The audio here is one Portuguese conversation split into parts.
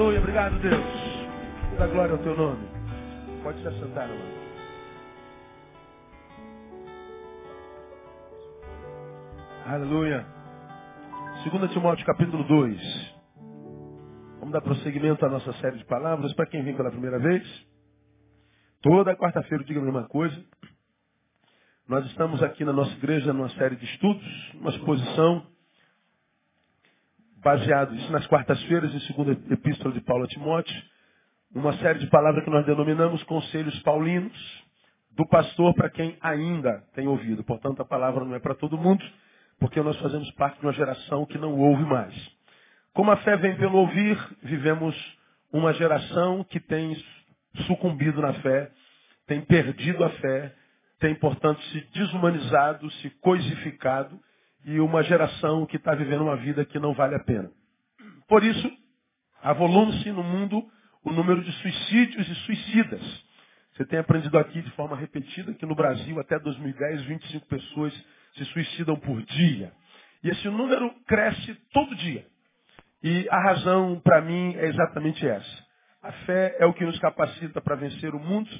Aleluia, obrigado Deus. Da glória ao teu nome. Pode se assentar, irmão. Aleluia. 2 Timóteo capítulo 2. Vamos dar prosseguimento à nossa série de palavras. Para quem vem pela primeira vez, toda quarta-feira eu digo a mesma coisa. Nós estamos aqui na nossa igreja numa série de estudos, uma exposição baseado isso nas quartas-feiras, em segunda epístola de Paulo a Timóteo, uma série de palavras que nós denominamos conselhos paulinos, do pastor para quem ainda tem ouvido. Portanto, a palavra não é para todo mundo, porque nós fazemos parte de uma geração que não ouve mais. Como a fé vem pelo ouvir, vivemos uma geração que tem sucumbido na fé, tem perdido a fé, tem, portanto, se desumanizado, se coisificado, e uma geração que está vivendo uma vida que não vale a pena. Por isso, avolume-se no mundo o número de suicídios e suicidas. Você tem aprendido aqui de forma repetida que no Brasil, até 2010, 25 pessoas se suicidam por dia. E esse número cresce todo dia. E a razão, para mim, é exatamente essa. A fé é o que nos capacita para vencer o mundo.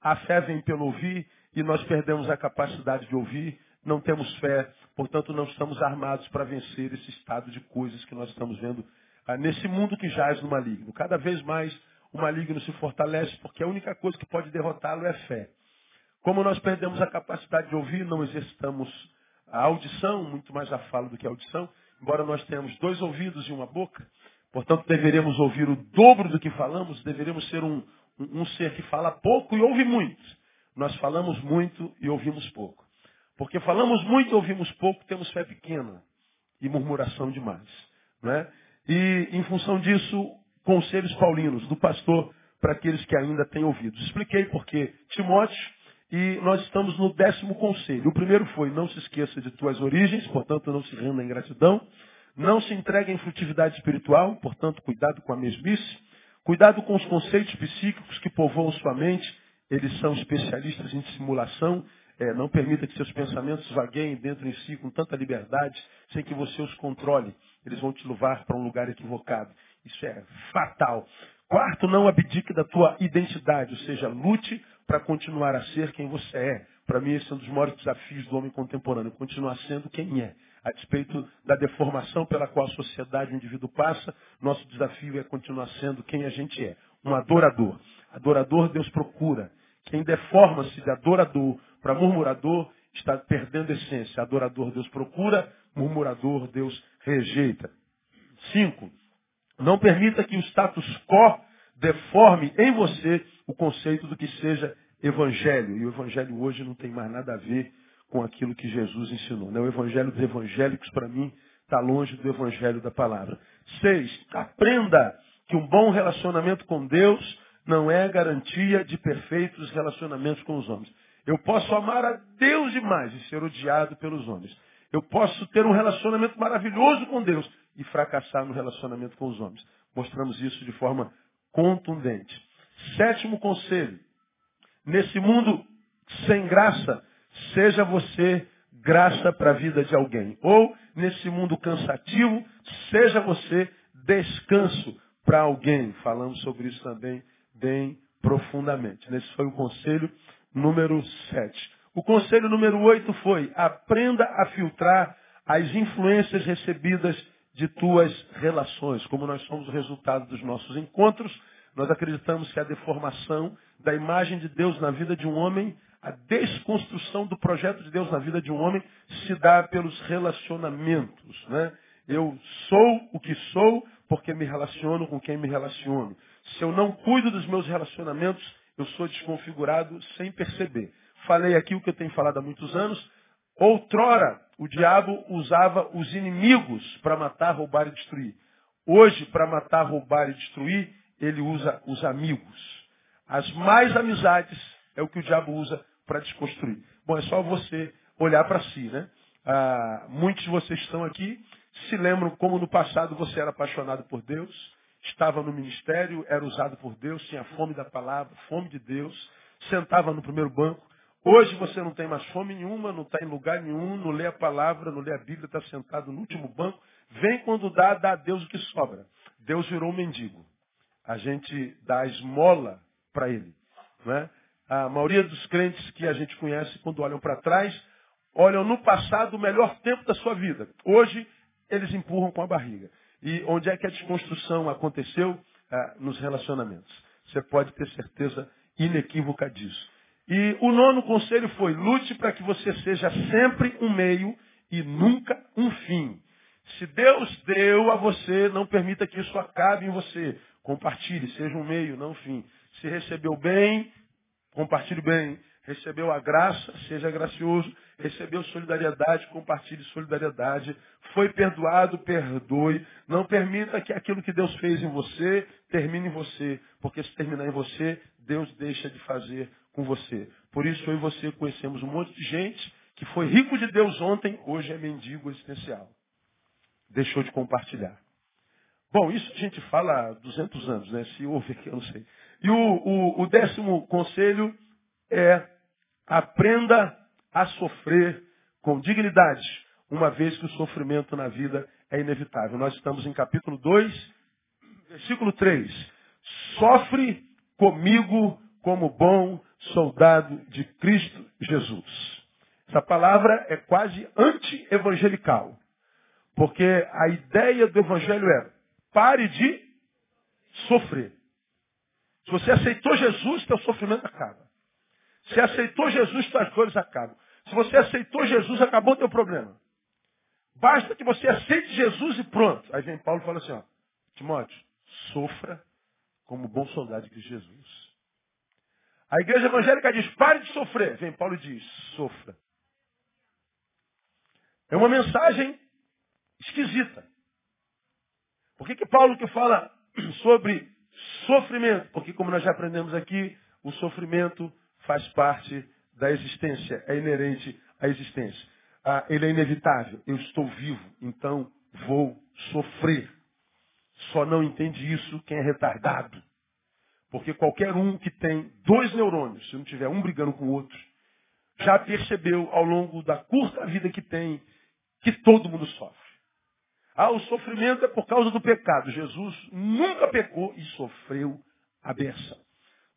A fé vem pelo ouvir e nós perdemos a capacidade de ouvir não temos fé, portanto não estamos armados para vencer esse estado de coisas que nós estamos vendo ah, nesse mundo que jaz no maligno. Cada vez mais o maligno se fortalece porque a única coisa que pode derrotá-lo é fé. Como nós perdemos a capacidade de ouvir, não exercitamos a audição, muito mais a fala do que a audição, embora nós tenhamos dois ouvidos e uma boca, portanto deveremos ouvir o dobro do que falamos, deveremos ser um, um, um ser que fala pouco e ouve muito. Nós falamos muito e ouvimos pouco. Porque falamos muito ouvimos pouco, temos fé pequena e murmuração demais. Né? E, em função disso, conselhos paulinos do pastor para aqueles que ainda têm ouvido. Expliquei porque Timóteo, e nós estamos no décimo conselho. O primeiro foi, não se esqueça de tuas origens, portanto não se renda em gratidão. Não se entregue em frutividade espiritual, portanto cuidado com a mesmice. Cuidado com os conceitos psíquicos que povoam sua mente, eles são especialistas em simulação é, não permita que seus pensamentos vagueiem dentro de si com tanta liberdade, sem que você os controle. Eles vão te levar para um lugar equivocado. Isso é fatal. Quarto, não abdique da tua identidade, ou seja, lute para continuar a ser quem você é. Para mim, esse é um dos maiores desafios do homem contemporâneo, continuar sendo quem é. A despeito da deformação pela qual a sociedade e o indivíduo passa, nosso desafio é continuar sendo quem a gente é. Um adorador. Adorador Deus procura. Quem deforma-se de adorador para murmurador, está perdendo essência. Adorador, Deus procura, murmurador, Deus rejeita. Cinco, não permita que o status quo deforme em você o conceito do que seja evangelho. E o evangelho hoje não tem mais nada a ver com aquilo que Jesus ensinou. Né? O evangelho dos evangélicos, para mim, está longe do evangelho da palavra. Seis, aprenda que um bom relacionamento com Deus não é garantia de perfeitos relacionamentos com os homens. Eu posso amar a Deus demais e ser odiado pelos homens. Eu posso ter um relacionamento maravilhoso com Deus e fracassar no relacionamento com os homens. Mostramos isso de forma contundente. Sétimo conselho. Nesse mundo sem graça, seja você graça para a vida de alguém. Ou, nesse mundo cansativo, seja você descanso para alguém. Falamos sobre isso também bem profundamente. Esse foi o conselho número 7. O conselho número 8 foi: aprenda a filtrar as influências recebidas de tuas relações. Como nós somos o resultado dos nossos encontros, nós acreditamos que a deformação da imagem de Deus na vida de um homem, a desconstrução do projeto de Deus na vida de um homem, se dá pelos relacionamentos. Né? Eu sou o que sou porque me relaciono com quem me relaciono. Se eu não cuido dos meus relacionamentos, eu sou desconfigurado sem perceber. Falei aqui o que eu tenho falado há muitos anos. Outrora, o diabo usava os inimigos para matar, roubar e destruir. Hoje, para matar, roubar e destruir, ele usa os amigos. As mais amizades é o que o diabo usa para desconstruir. Bom, é só você olhar para si, né? Ah, muitos de vocês estão aqui, se lembram como no passado você era apaixonado por Deus, estava no ministério, era usado por Deus, tinha fome da palavra, fome de Deus, sentava no primeiro banco. Hoje você não tem mais fome nenhuma, não está em lugar nenhum, não lê a palavra, não lê a Bíblia, está sentado no último banco. Vem quando dá, dá a Deus o que sobra. Deus virou um mendigo. A gente dá a esmola para ele. Né? A maioria dos crentes que a gente conhece, quando olham para trás, olham no passado o melhor tempo da sua vida. Hoje, eles empurram com a barriga. E onde é que a desconstrução aconteceu? Ah, nos relacionamentos. Você pode ter certeza inequívoca disso. E o nono conselho foi: lute para que você seja sempre um meio e nunca um fim. Se Deus deu a você, não permita que isso acabe em você. Compartilhe, seja um meio, não um fim. Se recebeu bem, compartilhe bem. Recebeu a graça, seja gracioso. Recebeu solidariedade, compartilhe solidariedade. Foi perdoado, perdoe. Não permita que aquilo que Deus fez em você termine em você. Porque se terminar em você, Deus deixa de fazer com você. Por isso eu e você conhecemos um monte de gente que foi rico de Deus ontem, hoje é mendigo existencial. Deixou de compartilhar. Bom, isso a gente fala há 200 anos, né? Se houve aqui, eu não sei. E o, o, o décimo conselho é aprenda a sofrer com dignidade, uma vez que o sofrimento na vida é inevitável. Nós estamos em capítulo 2, versículo 3. Sofre comigo como bom soldado de Cristo Jesus. Essa palavra é quase anti-evangelical. Porque a ideia do evangelho é pare de sofrer. Se você aceitou Jesus, teu sofrimento acaba. Se aceitou Jesus, tuas dores acabam. Se você aceitou Jesus, acabou o teu problema. Basta que você aceite Jesus e pronto. Aí vem Paulo e fala assim, ó, Timóteo, sofra como bom soldado de Jesus. A igreja evangélica diz, pare de sofrer. Vem Paulo e diz, sofra. É uma mensagem esquisita. Por que, que Paulo que fala sobre sofrimento? Porque como nós já aprendemos aqui, o sofrimento faz parte da existência, é inerente à existência. Ah, ele é inevitável. Eu estou vivo, então vou sofrer. Só não entende isso quem é retardado. Porque qualquer um que tem dois neurônios, se não tiver um brigando com o outro, já percebeu ao longo da curta vida que tem que todo mundo sofre. Ah, o sofrimento é por causa do pecado. Jesus nunca pecou e sofreu a benção.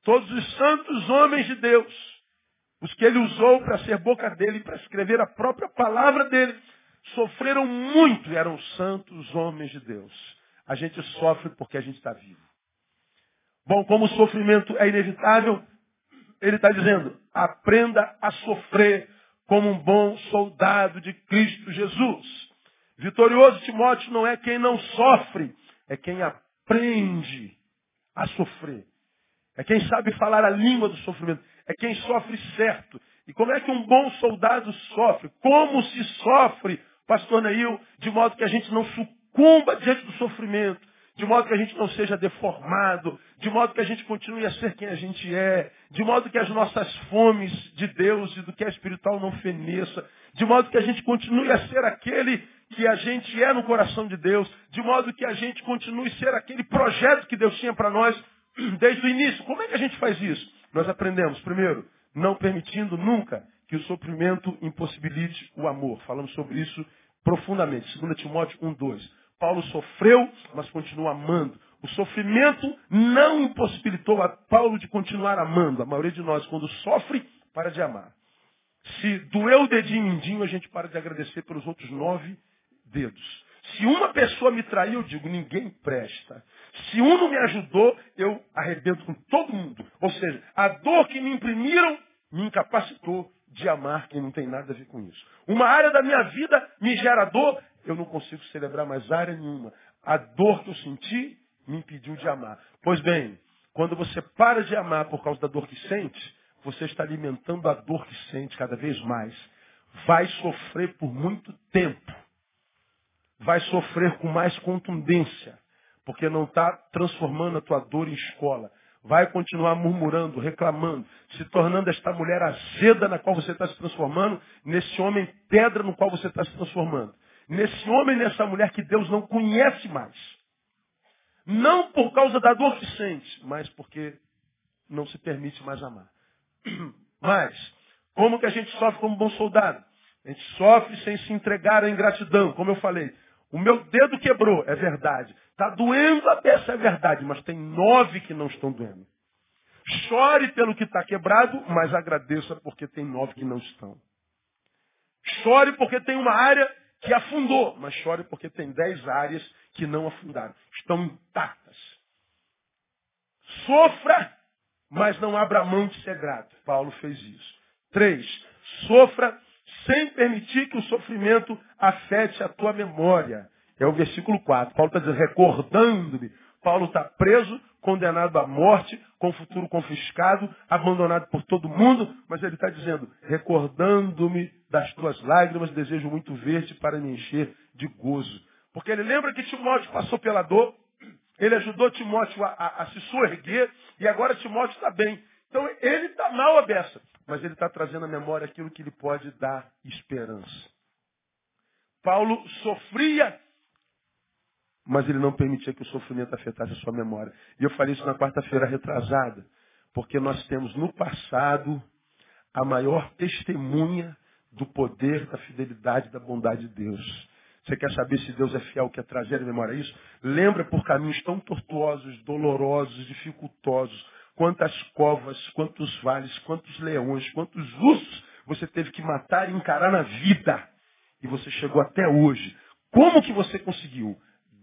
Todos os santos homens de Deus, os que ele usou para ser boca dele, para escrever a própria palavra dele, sofreram muito e eram santos homens de Deus. A gente sofre porque a gente está vivo. Bom, como o sofrimento é inevitável, ele está dizendo, aprenda a sofrer como um bom soldado de Cristo Jesus. Vitorioso Timóteo não é quem não sofre, é quem aprende a sofrer. É quem sabe falar a língua do sofrimento. É quem sofre certo. E como é que um bom soldado sofre? Como se sofre, pastor Neil, de modo que a gente não sucumba diante do sofrimento, de modo que a gente não seja deformado, de modo que a gente continue a ser quem a gente é, de modo que as nossas fomes de Deus e do que é espiritual não feneça, de modo que a gente continue a ser aquele que a gente é no coração de Deus, de modo que a gente continue a ser aquele projeto que Deus tinha para nós desde o início. Como é que a gente faz isso? Nós aprendemos, primeiro, não permitindo nunca que o sofrimento impossibilite o amor. Falamos sobre isso profundamente. 2 Timóteo 1, 2. Paulo sofreu, mas continua amando. O sofrimento não impossibilitou a Paulo de continuar amando. A maioria de nós, quando sofre, para de amar. Se doeu o dedinho mindinho, a gente para de agradecer pelos outros nove dedos. Se uma pessoa me traiu, eu digo, ninguém presta. Se um não me ajudou, eu arrebento com todo mundo. Ou seja, a dor que me imprimiram me incapacitou de amar quem não tem nada a ver com isso. Uma área da minha vida me gera dor, eu não consigo celebrar mais área nenhuma. A dor que eu senti me impediu de amar. Pois bem, quando você para de amar por causa da dor que sente, você está alimentando a dor que sente cada vez mais. Vai sofrer por muito tempo vai sofrer com mais contundência, porque não está transformando a tua dor em escola. Vai continuar murmurando, reclamando, se tornando esta mulher azeda na qual você está se transformando, nesse homem pedra no qual você está se transformando. Nesse homem, nessa mulher que Deus não conhece mais. Não por causa da dor que sente, mas porque não se permite mais amar. Mas, como que a gente sofre como bom soldado? A gente sofre sem se entregar à ingratidão, como eu falei. O meu dedo quebrou, é verdade. Está doendo a peça, é verdade, mas tem nove que não estão doendo. Chore pelo que está quebrado, mas agradeça porque tem nove que não estão. Chore porque tem uma área que afundou, mas chore porque tem dez áreas que não afundaram. Estão intactas. Sofra, mas não abra mão de ser grato. Paulo fez isso. Três, sofra sem permitir que o sofrimento afete a tua memória. É o versículo 4. Paulo está dizendo, recordando-me. Paulo está preso, condenado à morte, com o futuro confiscado, abandonado por todo mundo, mas ele está dizendo, recordando-me das tuas lágrimas, desejo muito ver-te para me encher de gozo. Porque ele lembra que Timóteo passou pela dor, ele ajudou Timóteo a, a, a se soerguer, e agora Timóteo está bem. Então ele está mal a beça, mas ele está trazendo à memória aquilo que lhe pode dar esperança. Paulo sofria mas ele não permitia que o sofrimento afetasse a sua memória. E eu falei isso na quarta-feira retrasada, porque nós temos no passado a maior testemunha do poder, da fidelidade, da bondade de Deus. Você quer saber se Deus é fiel, quer trazer à memória isso? Lembra por caminhos tão tortuosos, dolorosos, dificultosos, quantas covas, quantos vales, quantos leões, quantos ursos você teve que matar e encarar na vida. E você chegou até hoje. Como que você conseguiu?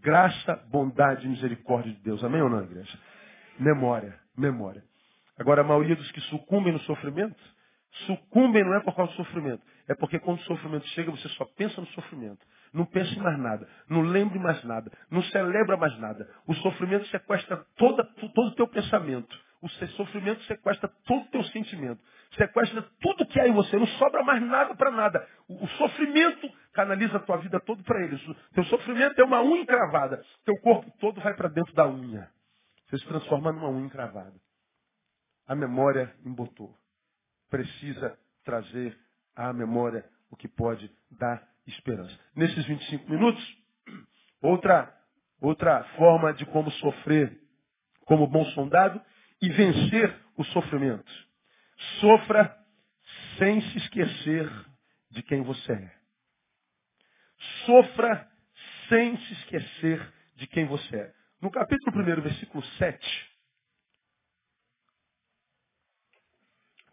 Graça, bondade e misericórdia de Deus. Amém ou não, igreja? Memória, memória. Agora, a maioria dos que sucumbem no sofrimento, sucumbem não é por causa do sofrimento. É porque quando o sofrimento chega, você só pensa no sofrimento. Não pensa em mais nada. Não lembre mais nada. Não celebra mais nada. O sofrimento sequestra toda, todo o teu pensamento. O sofrimento sequestra todo o teu sentimento. Sequestra tudo que há em você. Não sobra mais nada para nada. O, o, sofrimento canaliza a tua vida todo para ele. O teu sofrimento é uma unha encravada. Teu corpo todo vai para dentro da unha. Você se transforma numa unha encravada. A memória embotou. Precisa trazer à memória o que pode dar esperança. Nesses 25 minutos, outra, outra forma de como sofrer como bom soldado e vencer o sofrimento. Sofra sem se esquecer de quem você é. Sofra sem se esquecer de quem você é. No capítulo 1, versículo 7,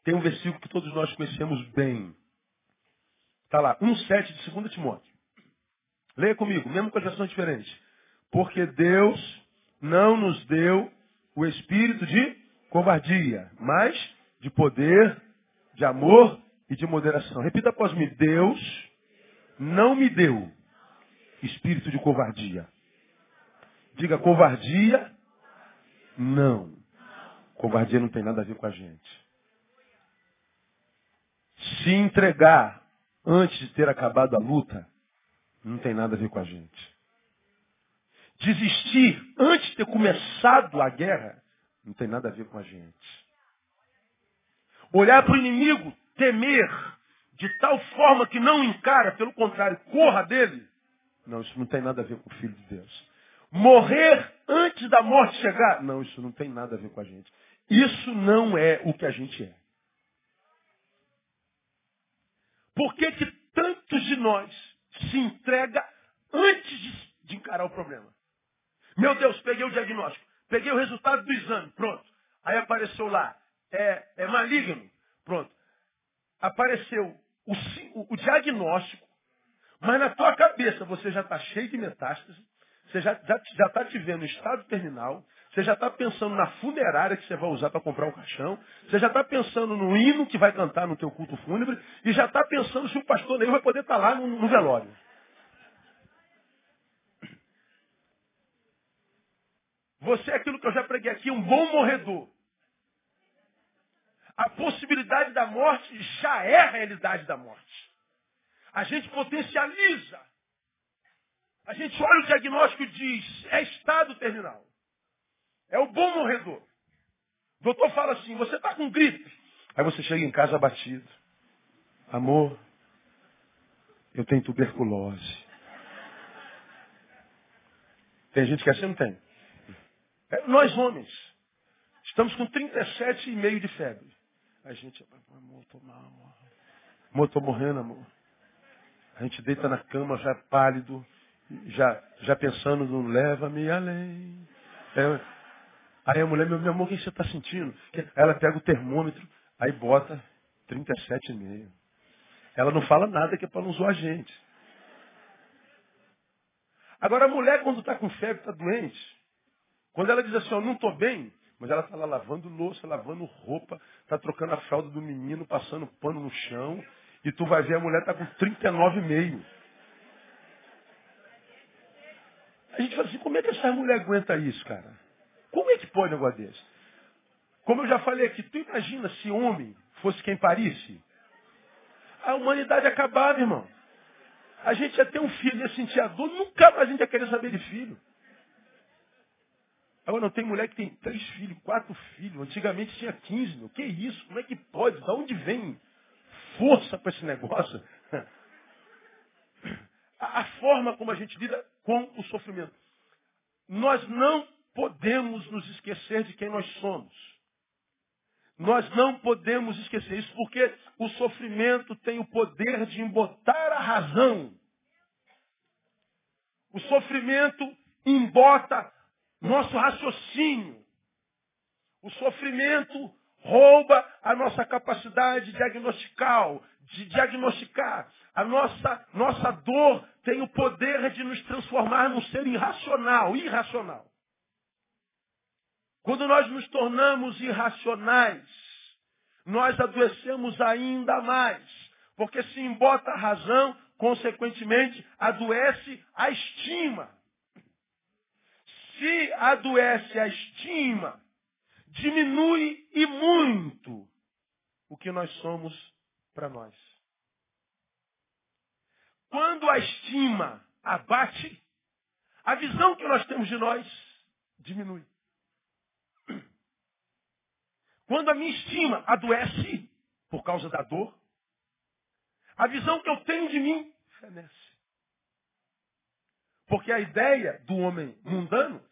tem um versículo que todos nós conhecemos bem. Está lá, 1,7 de 2 Timóteo. Leia comigo, mesmo com as versões diferentes. Porque Deus não nos deu o espírito de covardia, mas de poder, de amor e de moderação. Repita após mim. Deus não me deu espírito de covardia. Diga covardia, não. Covardia não tem nada a ver com a gente. Se entregar antes de ter acabado a luta, não tem nada a ver com a gente. Desistir antes de ter começado a guerra, não tem nada a ver com a gente. Olhar para o inimigo, temer, de tal forma que não encara, pelo contrário, corra dele. Não, isso não tem nada a ver com o Filho de Deus. Morrer antes da morte chegar. Não, isso não tem nada a ver com a gente. Isso não é o que a gente é. Por que, que tantos de nós se entrega antes de, de encarar o problema? Meu Deus, peguei o diagnóstico. Peguei o resultado do exame. Pronto. Aí apareceu lá. É, é maligno. Pronto. Apareceu o, o, o diagnóstico. Mas na tua cabeça você já está cheio de metástase. Você já está já, já tá te vendo em estado terminal. Você já está pensando na funerária que você vai usar para comprar um caixão. Você já está pensando no hino que vai cantar no teu culto fúnebre. E já está pensando se o pastor nem vai poder estar tá lá no, no velório. Você é aquilo que eu já preguei aqui, um bom morredor. A possibilidade da morte já é a realidade da morte. A gente potencializa. A gente olha o diagnóstico e diz, é estado terminal. É o bom morredor. O doutor fala assim, você está com gripe. Aí você chega em casa abatido. Amor, eu tenho tuberculose. Tem gente que assim não tem. É, nós homens, estamos com 37,5 de febre. A gente, amor, tô mal, amor. Amor, morrendo, amor. A gente deita na cama já pálido Já, já pensando no leva-me além. É, aí a mulher, meu, meu amor, o que você está sentindo? Ela pega o termômetro, aí bota 37,5. Ela não fala nada que é para não zoar a gente. Agora a mulher, quando está com febre, está doente, quando ela diz assim, eu não estou bem, mas ela está lá lavando louça, lavando roupa, está trocando a fralda do menino, passando pano no chão, e tu vai ver a mulher está com 39,5. A gente fala assim, como é que essa mulher aguenta isso, cara? Como é que pode um negócio desse? Como eu já falei aqui, tu imagina se homem fosse quem parisse? A humanidade acabava, irmão. A gente ia ter um filho, ia sentir a dor, nunca mais a gente ia querer saber de filho. Agora não tem mulher que tem três filhos, quatro filhos. Antigamente tinha quinze, meu. Que isso? Como é que pode? Da onde vem força para esse negócio? A, a forma como a gente lida com o sofrimento. Nós não podemos nos esquecer de quem nós somos. Nós não podemos esquecer isso, porque o sofrimento tem o poder de embotar a razão. O sofrimento embota nosso raciocínio. O sofrimento rouba a nossa capacidade diagnostical, de diagnosticar. A nossa, nossa dor tem o poder de nos transformar num ser irracional, irracional. Quando nós nos tornamos irracionais, nós adoecemos ainda mais. Porque se embota a razão, consequentemente, adoece a estima se adoece a estima, diminui e muito o que nós somos para nós. Quando a estima abate, a visão que nós temos de nós diminui. Quando a minha estima adoece por causa da dor, a visão que eu tenho de mim fenece. Porque a ideia do homem mundano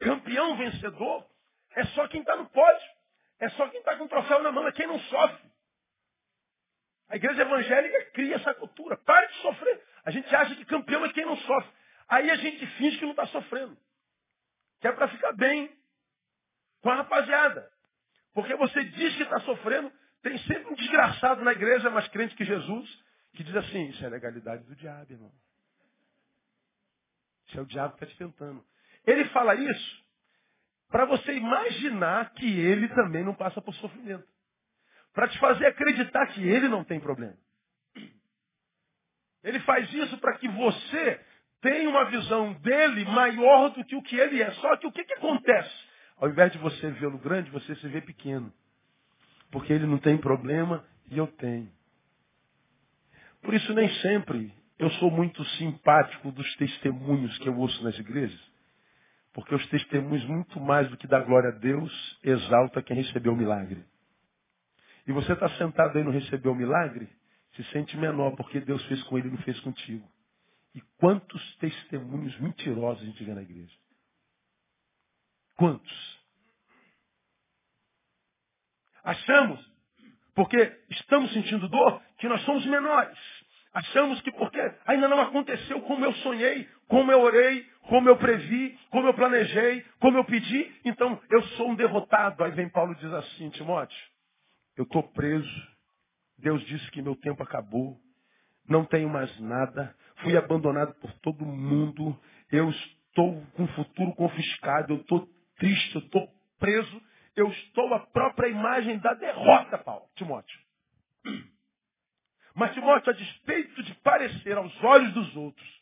Campeão vencedor é só quem está no pódio. É só quem está com o troféu na mão, é quem não sofre. A igreja evangélica cria essa cultura. Pare de sofrer. A gente acha que campeão é quem não sofre. Aí a gente finge que não está sofrendo. Que é para ficar bem com a rapaziada. Porque você diz que está sofrendo, tem sempre um desgraçado na igreja mais crente que Jesus, que diz assim, isso é legalidade do diabo, irmão. Isso é o diabo que está te tentando. Ele fala isso para você imaginar que ele também não passa por sofrimento. Para te fazer acreditar que ele não tem problema. Ele faz isso para que você tenha uma visão dele maior do que o que ele é. Só que o que, que acontece? Ao invés de você vê-lo grande, você se vê pequeno. Porque ele não tem problema e eu tenho. Por isso, nem sempre eu sou muito simpático dos testemunhos que eu ouço nas igrejas. Porque os testemunhos, muito mais do que dar glória a Deus, exalta quem recebeu o milagre. E você está sentado aí não recebeu o milagre, se sente menor, porque Deus fez com ele e não fez contigo. E quantos testemunhos mentirosos a gente vê na igreja? Quantos? Achamos, porque estamos sentindo dor, que nós somos menores. Achamos que porque ainda não aconteceu como eu sonhei, como eu orei, como eu previ, como eu planejei, como eu pedi, então eu sou um derrotado. Aí vem Paulo e diz assim, Timóteo, eu estou preso, Deus disse que meu tempo acabou, não tenho mais nada, fui abandonado por todo mundo, eu estou com o futuro confiscado, eu estou triste, eu estou preso, eu estou a própria imagem da derrota, Paulo, Timóteo. Mas Timóteo, a despeito de parecer aos olhos dos outros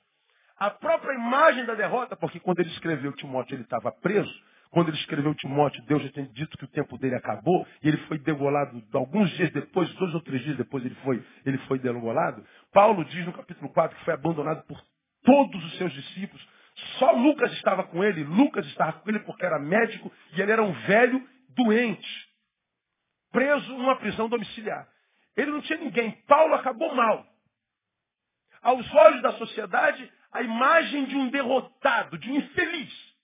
a própria imagem da derrota, porque quando ele escreveu Timóteo ele estava preso, quando ele escreveu Timóteo, Deus já tinha dito que o tempo dele acabou, e ele foi degolado alguns dias depois, dois ou três dias depois ele foi, ele foi degolado. Paulo diz no capítulo 4 que foi abandonado por todos os seus discípulos. Só Lucas estava com ele, Lucas estava com ele porque era médico e ele era um velho doente, preso numa prisão domiciliar. Ele não tinha ninguém. Paulo acabou mal. Aos olhos da sociedade, a imagem de um derrotado, de um infeliz.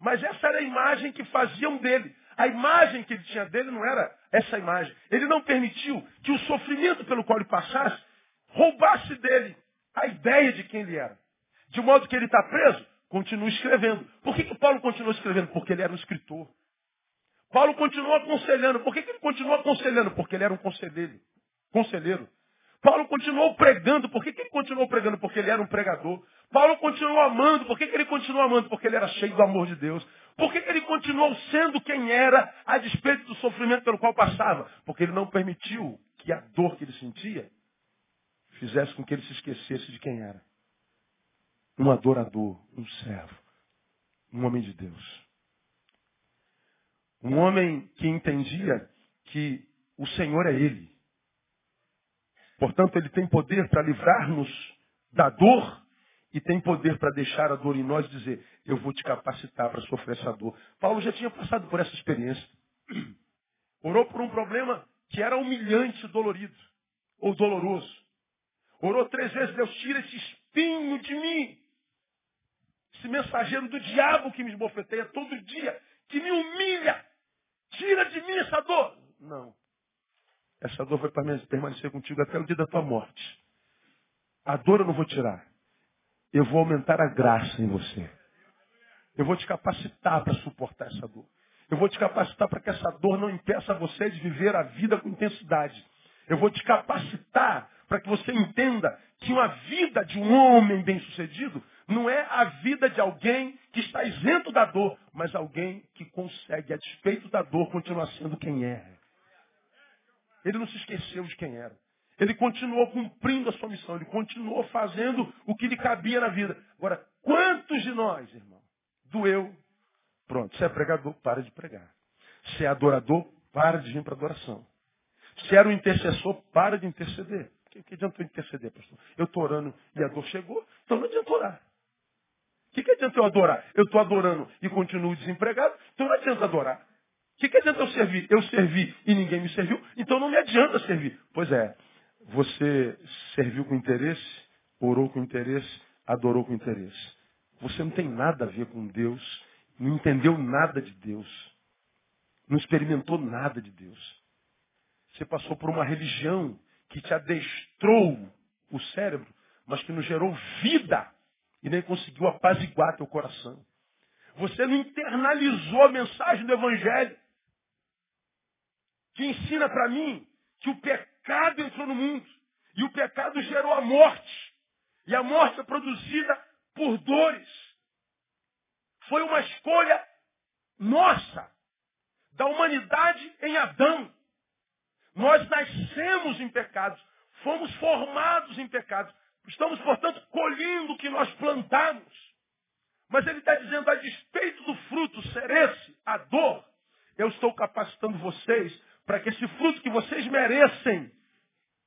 Mas essa era a imagem que faziam dele. A imagem que ele tinha dele não era essa imagem. Ele não permitiu que o sofrimento pelo qual ele passasse roubasse dele a ideia de quem ele era. De modo que ele está preso, continua escrevendo. Por que, que Paulo continuou escrevendo? Porque ele era um escritor. Paulo continuou aconselhando. Por que, que ele continuou aconselhando? Porque ele era um conselheiro. conselheiro. Paulo continuou pregando. Por que, que ele continuou pregando? Porque ele era um pregador. Paulo continuou amando. Por que, que ele continuou amando? Porque ele era cheio do amor de Deus. Por que, que ele continuou sendo quem era a despeito do sofrimento pelo qual passava? Porque ele não permitiu que a dor que ele sentia fizesse com que ele se esquecesse de quem era. Um adorador, um servo, um homem de Deus. Um homem que entendia que o Senhor é Ele. Portanto, Ele tem poder para livrar-nos da dor e tem poder para deixar a dor em nós e dizer, eu vou te capacitar para sofrer essa dor. Paulo já tinha passado por essa experiência. Orou por um problema que era humilhante, dolorido, ou doloroso. Orou três vezes, Deus, tira esse espinho de mim. Esse mensageiro do diabo que me esbofeteia todo dia, que me humilha. Tira de mim essa dor. Não. Essa dor vai permanecer contigo até o dia da tua morte. A dor eu não vou tirar. Eu vou aumentar a graça em você. Eu vou te capacitar para suportar essa dor. Eu vou te capacitar para que essa dor não impeça você de viver a vida com intensidade. Eu vou te capacitar para que você entenda que uma vida de um homem bem-sucedido não é a vida de alguém que está isento da dor, mas alguém que consegue, a despeito da dor, continuar sendo quem é. Ele não se esqueceu de quem era. Ele continuou cumprindo a sua missão, ele continuou fazendo o que lhe cabia na vida. Agora, quantos de nós, irmão, doeu? Pronto, se é pregador, para de pregar. Se é adorador, para de vir para adoração. Se era um intercessor, para de interceder. O que, que adiantou interceder, pastor? Eu estou orando e a dor chegou, então não adianta orar. Que, que adianta eu adorar? Eu estou adorando e continuo desempregado, então não adianta adorar. O que, que adianta eu servir? Eu servi e ninguém me serviu, então não me adianta servir. Pois é, você serviu com interesse, orou com interesse, adorou com interesse. Você não tem nada a ver com Deus, não entendeu nada de Deus, não experimentou nada de Deus. Você passou por uma religião que te adestrou o cérebro, mas que não gerou vida e nem conseguiu apaziguar teu coração. Você não internalizou a mensagem do Evangelho, que ensina para mim que o pecado entrou no mundo e o pecado gerou a morte. E a morte é produzida por dores. Foi uma escolha nossa, da humanidade em Adão. Nós nascemos em pecados, fomos formados em pecados. Estamos, portanto, colhendo o que nós plantamos. Mas ele está dizendo, a despeito do fruto ser esse, a dor, eu estou capacitando vocês para que esse fruto que vocês merecem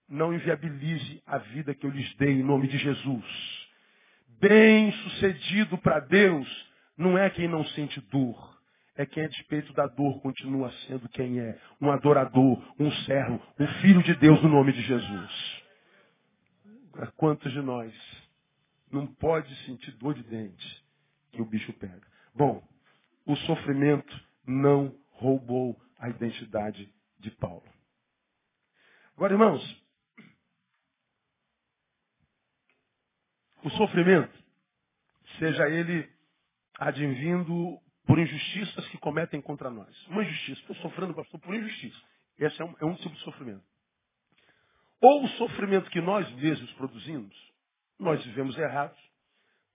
não inviabilize a vida que eu lhes dei em nome de Jesus. Bem sucedido para Deus não é quem não sente dor, é quem a despeito da dor continua sendo quem é, um adorador, um servo, um filho de Deus no nome de Jesus. Quantos de nós não pode sentir dor de dente que o bicho pega? Bom, o sofrimento não roubou a identidade de Paulo. Agora, irmãos, o sofrimento, seja ele advindo por injustiças que cometem contra nós. Uma injustiça, estou sofrendo, pastor, por injustiça. Esse é um, é um tipo de sofrimento. Ou o sofrimento que nós mesmos produzimos, nós vivemos errados,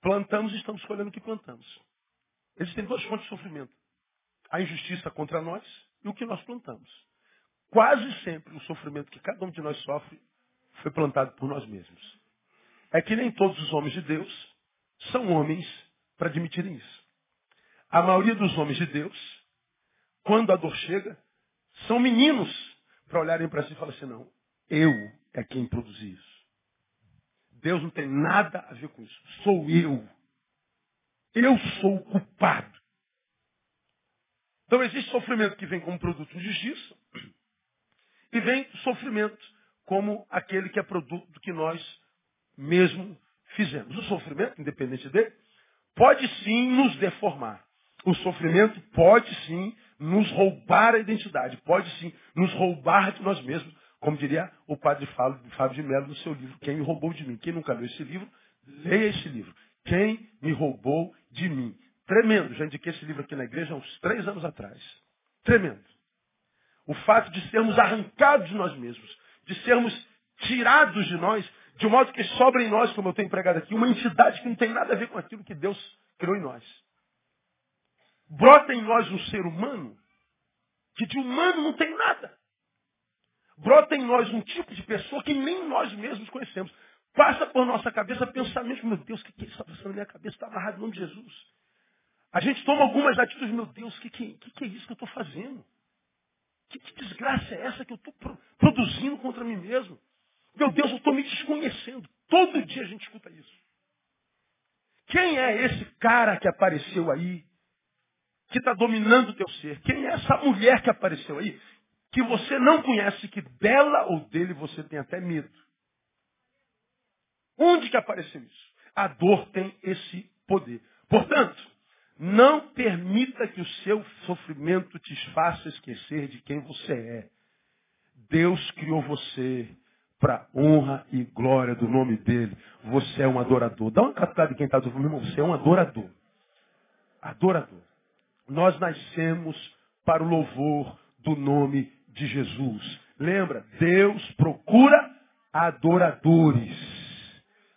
plantamos e estamos colhendo o que plantamos. Existem duas fontes de sofrimento. A injustiça contra nós e o que nós plantamos. Quase sempre o sofrimento que cada um de nós sofre foi plantado por nós mesmos. É que nem todos os homens de Deus são homens para admitirem isso. A maioria dos homens de Deus, quando a dor chega, são meninos para olharem para si e falar assim, não, eu é quem produzi isso. Deus não tem nada a ver com isso. Sou eu. Eu sou o culpado. Então existe sofrimento que vem como produto de justiça e vem sofrimento como aquele que é produto do que nós mesmo fizemos. O sofrimento, independente dele, pode sim nos deformar. O sofrimento pode sim nos roubar a identidade, pode sim nos roubar de nós mesmos, como diria o padre Fábio de Melo no seu livro, Quem me roubou de mim? Quem nunca leu esse livro, leia esse livro. quem me roubou de mim. Tremendo. Já indiquei esse livro aqui na igreja há uns três anos atrás. Tremendo. O fato de sermos arrancados de nós mesmos, de sermos tirados de nós, de modo que sobra em nós, como eu tenho pregado aqui, uma entidade que não tem nada a ver com aquilo que Deus criou em nós. Brota em nós um ser humano que de humano não tem nada. Brota em nós um tipo de pessoa que nem nós mesmos conhecemos. Passa por nossa cabeça pensamento, meu Deus, o que, que está passando na minha cabeça? Está amarrado em nome de Jesus. A gente toma algumas atitudes, meu Deus, o que, que, que, é isso que eu estou fazendo? Que, que, desgraça é essa que eu estou pro, produzindo contra mim mesmo? Meu Deus, eu estou me desconhecendo. Todo dia a gente escuta isso. Quem é esse cara que apareceu aí, que está dominando o teu ser? Quem é essa mulher que apareceu aí, que você não conhece, que dela ou dele você tem até medo? Onde que apareceu isso? A dor tem esse poder. Portanto, não permita que o seu sofrimento te faça esquecer de quem você é. Deus criou você para honra e glória do nome dele. Você é um adorador. Dá uma captada de quem está do irmão. Você é um adorador. Adorador. Nós nascemos para o louvor do nome de Jesus. Lembra? Deus procura adoradores.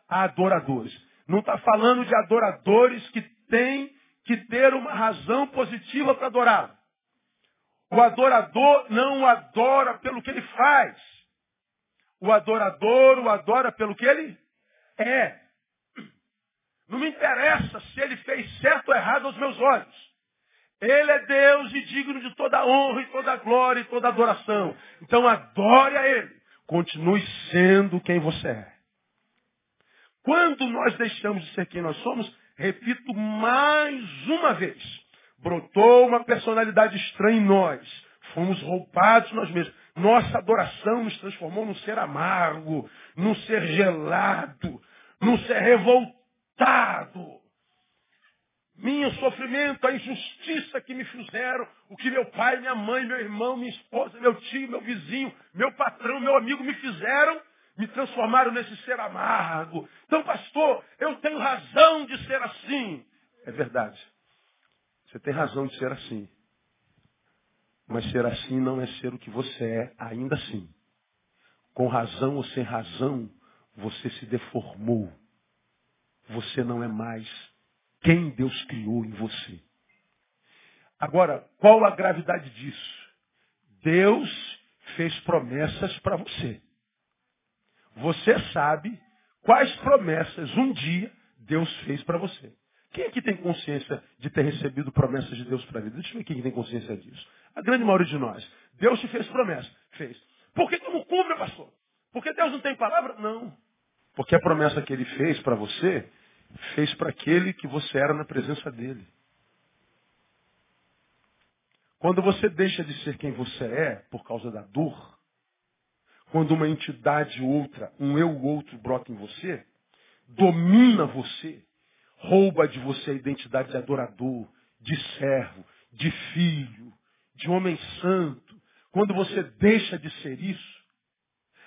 Adoradores. Não está falando de adoradores que têm que ter uma razão positiva para adorar. O adorador não adora pelo que ele faz. O adorador o adora pelo que ele é. Não me interessa se ele fez certo ou errado aos meus olhos. Ele é Deus e digno de toda honra e toda glória e toda adoração. Então adore a Ele. Continue sendo quem você é. Quando nós deixamos de ser quem nós somos, repito mais uma vez, brotou uma personalidade estranha em nós. Fomos roupados nós mesmos. Nossa adoração nos transformou num ser amargo, num ser gelado, num ser revoltado. Minha sofrimento, a injustiça que me fizeram, o que meu pai, minha mãe, meu irmão, minha esposa, meu tio, meu vizinho, meu patrão, meu amigo me fizeram, me transformaram nesse ser amargo. Então, pastor, eu tenho razão de ser assim. É verdade. Você tem razão de ser assim. Mas ser assim não é ser o que você é, ainda assim. Com razão ou sem razão, você se deformou. Você não é mais quem Deus criou em você. Agora, qual a gravidade disso? Deus fez promessas para você. Você sabe quais promessas um dia Deus fez para você. Quem aqui tem consciência de ter recebido promessas de Deus para a vida? Deixa eu ver quem tem consciência disso. A grande maioria de nós. Deus te fez promessa. Fez. Por que, que não cumpre, pastor? Porque Deus não tem palavra? Não. Porque a promessa que ele fez para você, fez para aquele que você era na presença dele. Quando você deixa de ser quem você é por causa da dor, quando uma entidade outra, um eu outro brota em você, domina você, rouba de você a identidade de adorador, de servo, de filho, de homem santo. Quando você deixa de ser isso,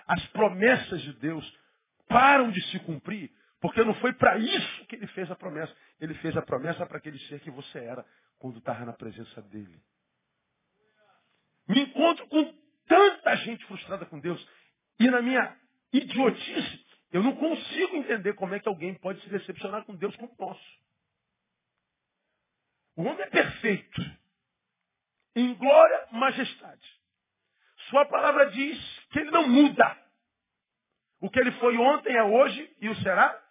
as promessas de Deus param de se cumprir, porque não foi para isso que ele fez a promessa. Ele fez a promessa para aquele ser que você era quando estava na presença dele. Me encontro com tanta gente frustrada com Deus. E na minha idiotice, eu não consigo entender como é que alguém pode se decepcionar com Deus como nosso. O homem é perfeito. Em glória, majestade. Sua palavra diz que ele não muda. O que ele foi ontem é hoje e o será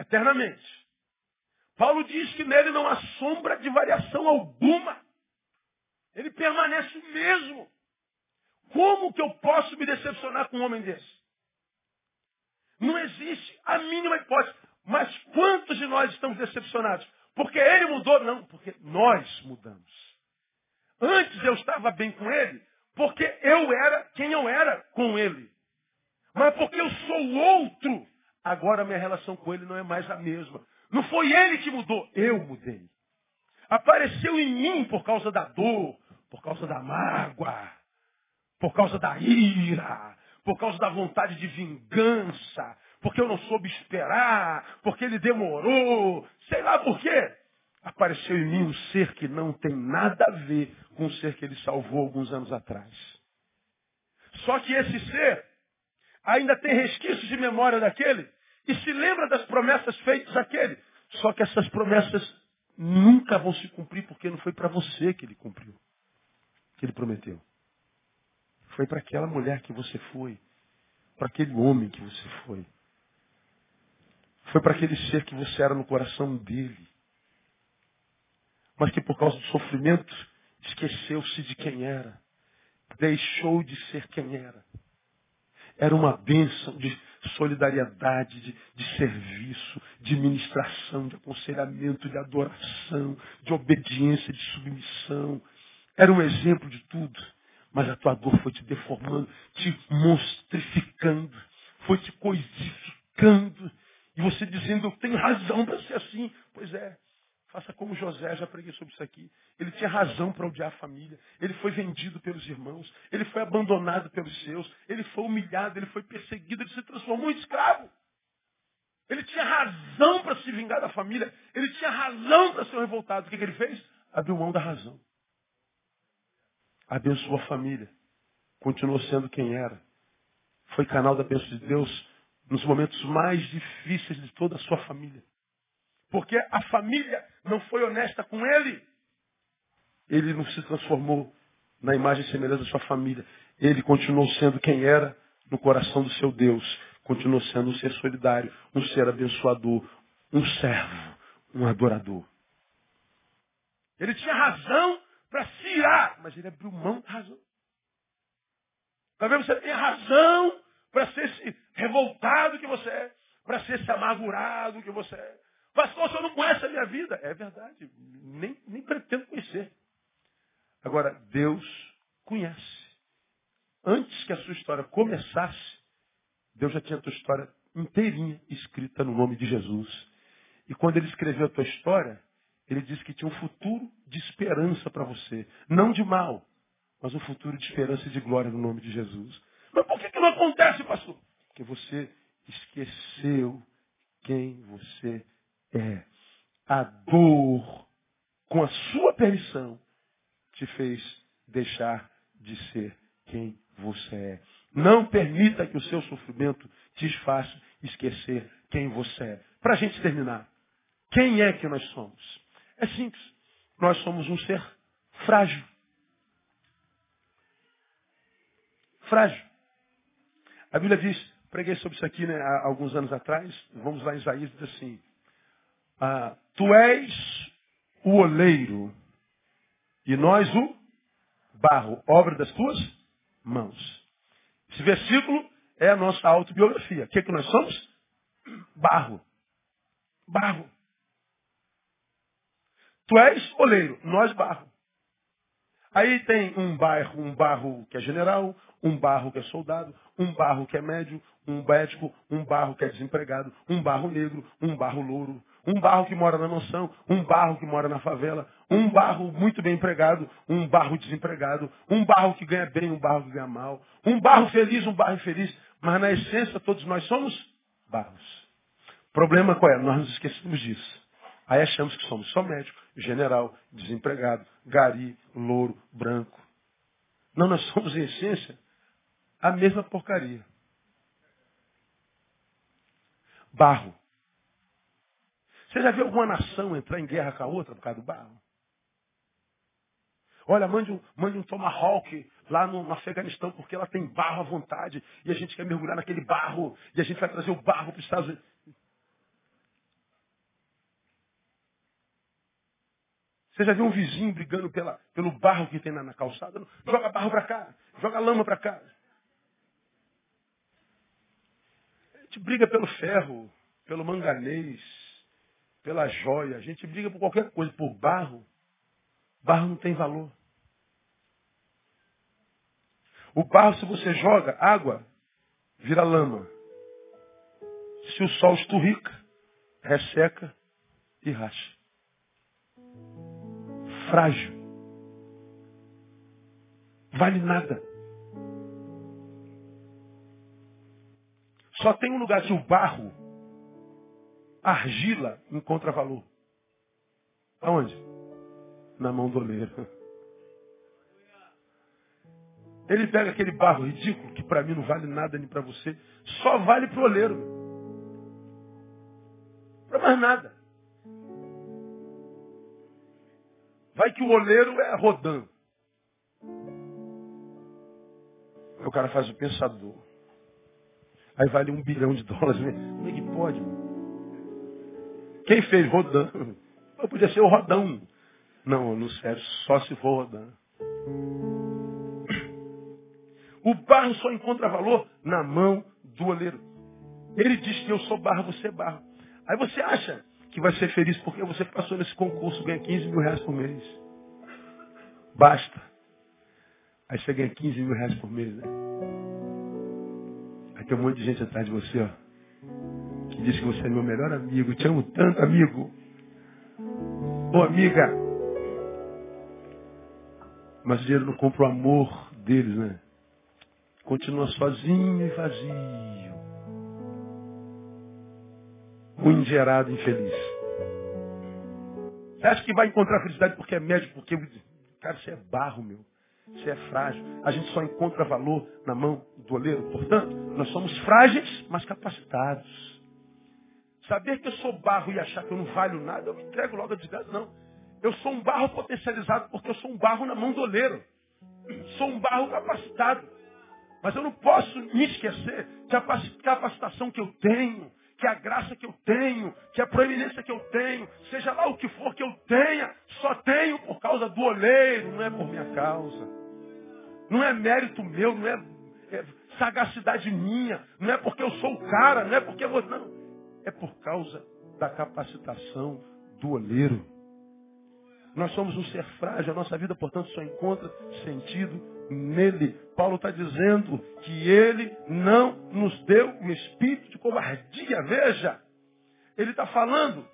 eternamente. Paulo diz que nele não há sombra de variação alguma. Ele permanece o mesmo. Como que eu posso me decepcionar com um homem desse? Não existe a mínima hipótese. Mas quantos de nós estamos decepcionados? Porque ele mudou? Não, porque nós mudamos. Antes eu estava bem com ele, porque eu era quem eu era com ele. Mas porque eu sou outro, agora minha relação com ele não é mais a mesma. Não foi ele que mudou, eu mudei. Apareceu em mim por causa da dor, por causa da mágoa, por causa da ira, por causa da vontade de vingança, porque eu não soube esperar, porque ele demorou, sei lá por quê. Apareceu em mim um ser que não tem nada a ver com o ser que ele salvou alguns anos atrás. Só que esse ser ainda tem resquícios de memória daquele e se lembra das promessas feitas àquele. Só que essas promessas nunca vão se cumprir porque não foi para você que ele cumpriu, que ele prometeu. Foi para aquela mulher que você foi, para aquele homem que você foi. Foi para aquele ser que você era no coração dele. Mas que por causa do sofrimento esqueceu-se de quem era. Deixou de ser quem era. Era uma bênção de solidariedade, de, de, serviço, de ministração, de aconselhamento, de adoração, de obediência, de submissão. Era um exemplo de tudo. Mas a tua dor foi te deformando, te monstrificando, foi te coisificando. E você dizendo, eu tenho razão para ser assim. Pois é, Faça como José, já preguei sobre isso aqui. Ele tinha razão para odiar a família. Ele foi vendido pelos irmãos. Ele foi abandonado pelos seus. Ele foi humilhado, ele foi perseguido, ele se transformou em escravo. Ele tinha razão para se vingar da família. Ele tinha razão para ser um revoltado. O que, que ele fez? Abriu mão da razão. Abençoou a família. Continuou sendo quem era. Foi canal da bênção de Deus nos momentos mais difíceis de toda a sua família. Porque a família não foi honesta com ele. Ele não se transformou na imagem e semelhança da sua família. Ele continuou sendo quem era no coração do seu Deus. Continuou sendo um ser solidário, um ser abençoador, um servo, um adorador. Ele tinha razão para se irar, mas ele abriu mão da razão. Talvez você tenha razão para ser esse revoltado que você é, para ser esse amargurado que você é. Pastor, o senhor não conhece a minha vida. É verdade, nem, nem pretendo conhecer. Agora, Deus conhece. Antes que a sua história começasse, Deus já tinha a tua história inteirinha escrita no nome de Jesus. E quando ele escreveu a tua história, ele disse que tinha um futuro de esperança para você. Não de mal, mas um futuro de esperança e de glória no nome de Jesus. Mas por que, que não acontece, pastor? Porque você esqueceu quem você é a dor, com a sua permissão, te fez deixar de ser quem você é. Não permita que o seu sofrimento te faça esquecer quem você é. Para a gente terminar, quem é que nós somos? É simples. Nós somos um ser frágil. Frágil. A Bíblia diz, preguei sobre isso aqui né, há alguns anos atrás, vamos lá em Isaías, diz assim, ah, tu és o oleiro e nós o barro, obra das tuas mãos. Esse versículo é a nossa autobiografia. O que, é que nós somos? Barro. Barro. Tu és oleiro, nós barro. Aí tem um barro, um barro que é general, um barro que é soldado, um barro que é médio, um médico, um barro que é desempregado, um barro negro, um barro louro, um barro que mora na mansão, um barro que mora na favela, um barro muito bem empregado, um barro desempregado, um barro que ganha bem, um barro que ganha mal, um barro feliz, um barro infeliz, mas na essência todos nós somos barros. Problema qual é? Nós nos esquecemos disso. Aí achamos que somos só médico, general, desempregado, gari, louro, branco. Não, nós somos em essência a mesma porcaria. Barro. Você já viu alguma nação entrar em guerra com a outra por causa do barro? Olha, mande um, mande um tomahawk lá no, no, Afeganistão, porque ela tem barro à vontade, e a gente quer mergulhar naquele barro, e a gente vai trazer o barro para os Estados Unidos. Você já viu um vizinho brigando pela, pelo barro que tem na, na calçada? Joga barro para cá, joga lama para cá. A gente briga pelo ferro, pelo manganês, pela joia. A gente briga por qualquer coisa, por barro. Barro não tem valor. O barro, se você joga água, vira lama. Se o sol esturrica, resseca e racha. Frágil. Vale nada. Só tem um lugar que o barro, argila, encontra valor. Aonde? Na mão do oleiro. Ele pega aquele barro ridículo, que para mim não vale nada nem para você, só vale para o oleiro. Para mais nada. Vai que o oleiro é Rodan. Aí o cara faz o pensador. Aí vale um bilhão de dólares. Né? Como é que pode? Quem fez Rodan? Podia ser o Rodão. Não, não serve, só se for Rodan. O barro só encontra valor na mão do oleiro. Ele diz que eu sou barro, você é barro. Aí você acha que vai ser feliz porque você passou nesse concurso, ganha 15 mil reais por mês. Basta. Aí você ganha 15 mil reais por mês, né? Aí tem um monte de gente atrás de você, ó. Que diz que você é meu melhor amigo. Te amo tanto, amigo. Ô, amiga. Mas o dinheiro não compra o amor deles, né? continua sozinho e vazio. Um gerado infeliz. Você acha que vai encontrar felicidade porque é médico? Porque, cara, você é barro, meu. Você é frágil. A gente só encontra valor na mão do oleiro. Portanto, nós somos frágeis, mas capacitados. Saber que eu sou barro e achar que eu não valho nada, eu me entrego logo a desgraça. Não. Eu sou um barro potencializado porque eu sou um barro na mão do oleiro. Sou um barro capacitado. Mas eu não posso me esquecer que a capacitação que eu tenho, que a graça que eu tenho, que a proeminência que eu tenho, seja lá o que for que eu tenha, só tenho por causa do oleiro, não é por minha causa. Não é mérito meu, não é, é sagacidade minha, não é porque eu sou o cara, não é porque eu vou. Não. É por causa da capacitação do oleiro. Nós somos um ser frágil, a nossa vida, portanto, só encontra sentido nele. Paulo está dizendo que ele não nos deu o espírito de covardia. Veja, ele está falando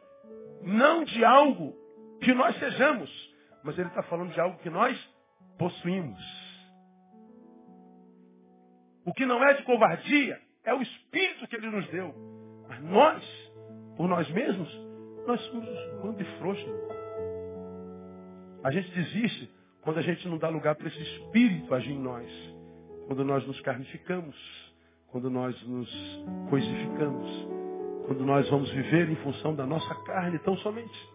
não de algo que nós sejamos, mas ele está falando de algo que nós possuímos. O que não é de covardia é o espírito que ele nos deu. Mas nós, por nós mesmos, nós somos um bando de frouxos. A gente desiste quando a gente não dá lugar para esse espírito agir em nós. Quando nós nos carnificamos. Quando nós nos coisificamos. Quando nós vamos viver em função da nossa carne tão somente.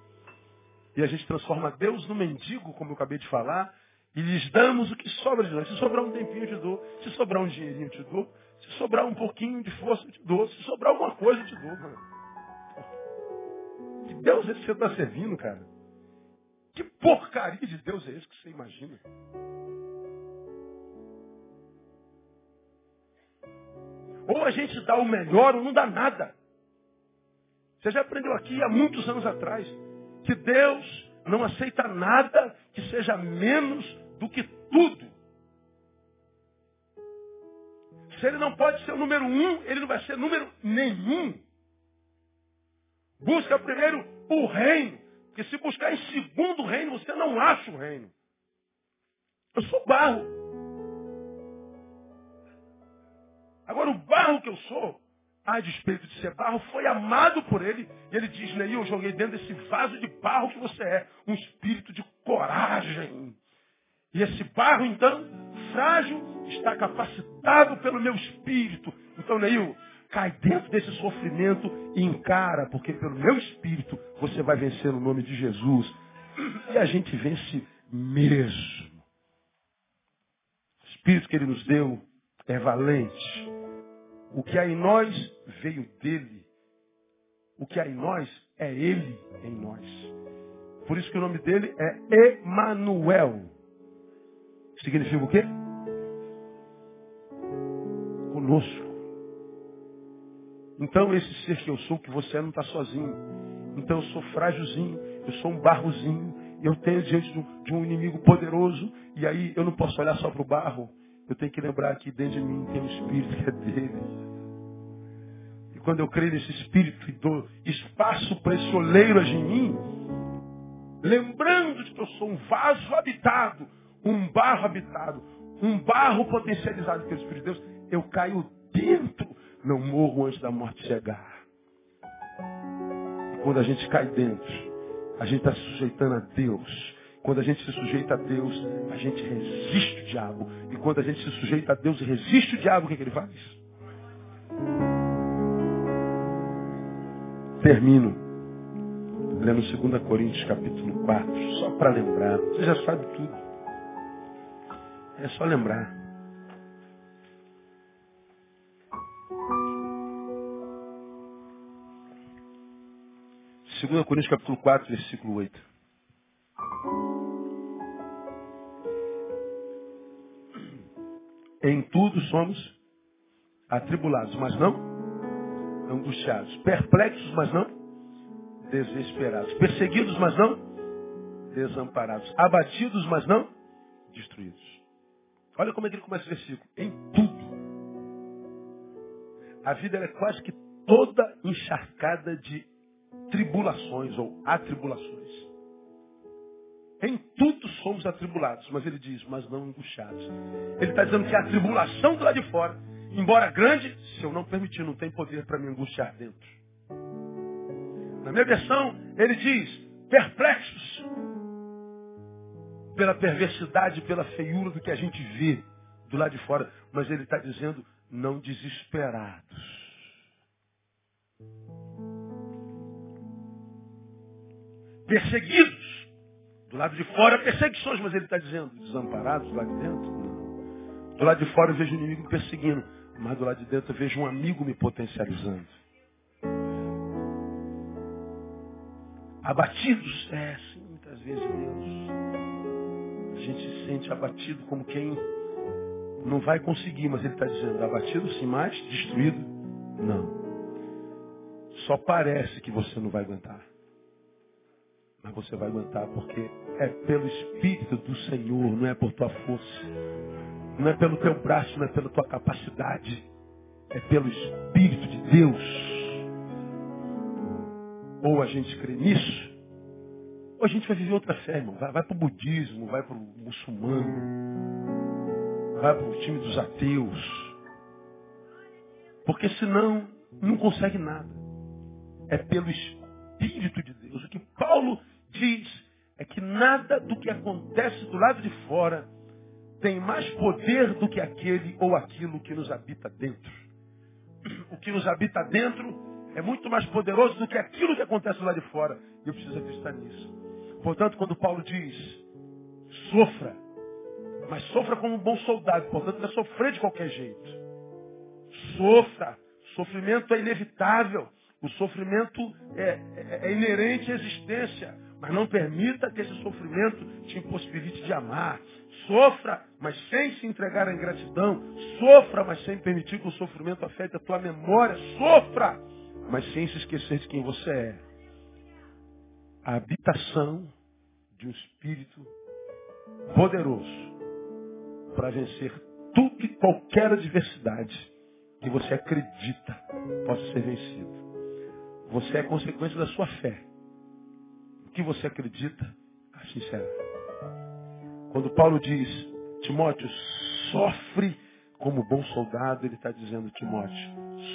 E a gente transforma Deus no mendigo, como eu acabei de falar, e lhes damos o que sobra de nós. Se sobrar um tempinho, eu te dou. Se sobrar um dinheirinho, eu te dou. Se sobrar um pouquinho de força, eu te dou. Se sobrar alguma coisa, eu te dou. Que Deus é que você está servindo, cara? Que porcaria de Deus é esse que você imagina? Ou a gente dá o melhor ou não dá nada. Você já aprendeu aqui há muitos anos atrás que Deus não aceita nada que seja menos do que tudo. Se ele não pode ser o número um, ele não vai ser número nenhum. Busca primeiro o reino porque se buscar em segundo reino, você não acha o reino. Eu sou barro. Agora, o barro que eu sou, a despeito de ser barro, foi amado por ele. E ele diz, Neil, eu joguei dentro desse vaso de barro que você é. Um espírito de coragem. E esse barro, então, frágil, está capacitado pelo meu espírito. Então, Neil, cai dentro desse sofrimento e encara, porque pelo meu espírito você vai vencer no nome de Jesus. E a gente vence mesmo. O espírito que ele nos deu é valente. O que há em nós veio dele. O que há em nós é ele em nós. Por isso que o nome dele é Emanuel. Significa o quê? Conosco. Então esse ser que eu sou, que você é, não está sozinho. Então eu sou frágilzinho, eu sou um barrozinho, eu tenho diante de um inimigo poderoso, e aí eu não posso olhar só para o barro, eu tenho que lembrar que dentro de mim tem um espírito que é dele. E quando eu creio nesse espírito e dou espaço para esse oleiro agir em mim, lembrando de que eu sou um vaso habitado, um barro habitado, um barro potencializado pelo Espírito de Deus, eu caio dentro não morro antes da morte chegar. Quando a gente cai dentro, a gente está se sujeitando a Deus. Quando a gente se sujeita a Deus, a gente resiste o diabo. E quando a gente se sujeita a Deus e resiste o diabo, o que, que ele faz? Termino lendo 2 Coríntios capítulo 4, só para lembrar. Você já sabe tudo. É só lembrar. Segunda Coríntios capítulo 4, versículo 8. Em tudo somos atribulados, mas não angustiados, perplexos, mas não desesperados, perseguidos, mas não desamparados, abatidos, mas não destruídos. Olha como é que ele começa o versículo. Em tudo. A vida é quase que toda encharcada de tribulações ou atribulações. Em tudo somos atribulados, mas ele diz, mas não angustiados. Ele está dizendo que a tribulação do lado de fora, embora grande, se eu não permitir, não tem poder para me angustiar dentro. Na minha versão, ele diz, perplexos pela perversidade, pela feiura do que a gente vê do lado de fora. Mas ele está dizendo, não desesperados. Perseguidos. Do lado de fora, perseguições, mas ele está dizendo, desamparados do lado de dentro? Não. Do lado de fora eu vejo o inimigo me perseguindo, mas do lado de dentro eu vejo um amigo me potencializando. Abatidos? É, sim, muitas vezes, Deus. A gente se sente abatido como quem não vai conseguir, mas ele está dizendo, abatido sim, mas destruído? Não. Só parece que você não vai aguentar. Mas você vai aguentar porque é pelo Espírito do Senhor, não é por tua força. Não é pelo teu braço, não é pela tua capacidade. É pelo Espírito de Deus. Ou a gente crê nisso, ou a gente vai viver outra fé, irmão. Vai, vai para o budismo, vai para o muçulmano, vai para o time dos ateus. Porque senão não consegue nada. É pelo Espírito de Deus. O que Paulo diz é que nada do que acontece do lado de fora tem mais poder do que aquele ou aquilo que nos habita dentro. O que nos habita dentro é muito mais poderoso do que aquilo que acontece lá de fora. E eu preciso acreditar nisso. Portanto, quando Paulo diz, sofra, mas sofra como um bom soldado, portanto, não é sofrer de qualquer jeito. Sofra. Sofrimento é inevitável. O sofrimento é, é, é inerente à existência. Mas não permita que esse sofrimento te impossibilite de amar. Sofra, mas sem se entregar à ingratidão. Sofra, mas sem permitir que o sofrimento afete a tua memória. Sofra, mas sem se esquecer de quem você é. A habitação de um espírito poderoso para vencer tudo e qualquer adversidade que você acredita possa ser vencido. Você é consequência da sua fé. O que você acredita, assim será. Quando Paulo diz, Timóteo, sofre como bom soldado, ele está dizendo, Timóteo,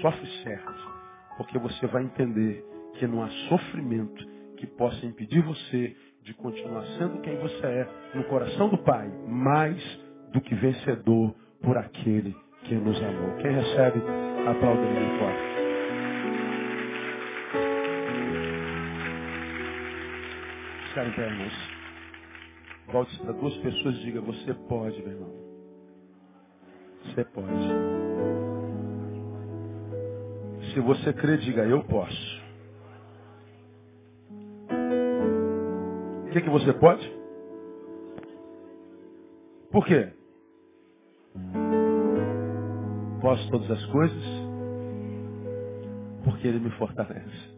sofre certo porque você vai entender que não há sofrimento que possa impedir você de continuar sendo quem você é no coração do Pai, mais do que vencedor por aquele que nos amou. Quem recebe, aplauda ele forte. Ficar em pé, irmãos. Volte para duas pessoas e diga, você pode, meu irmão. Você pode. Se você crê, diga, eu posso. O que, que você pode? Por quê? Posso todas as coisas porque Ele me fortalece.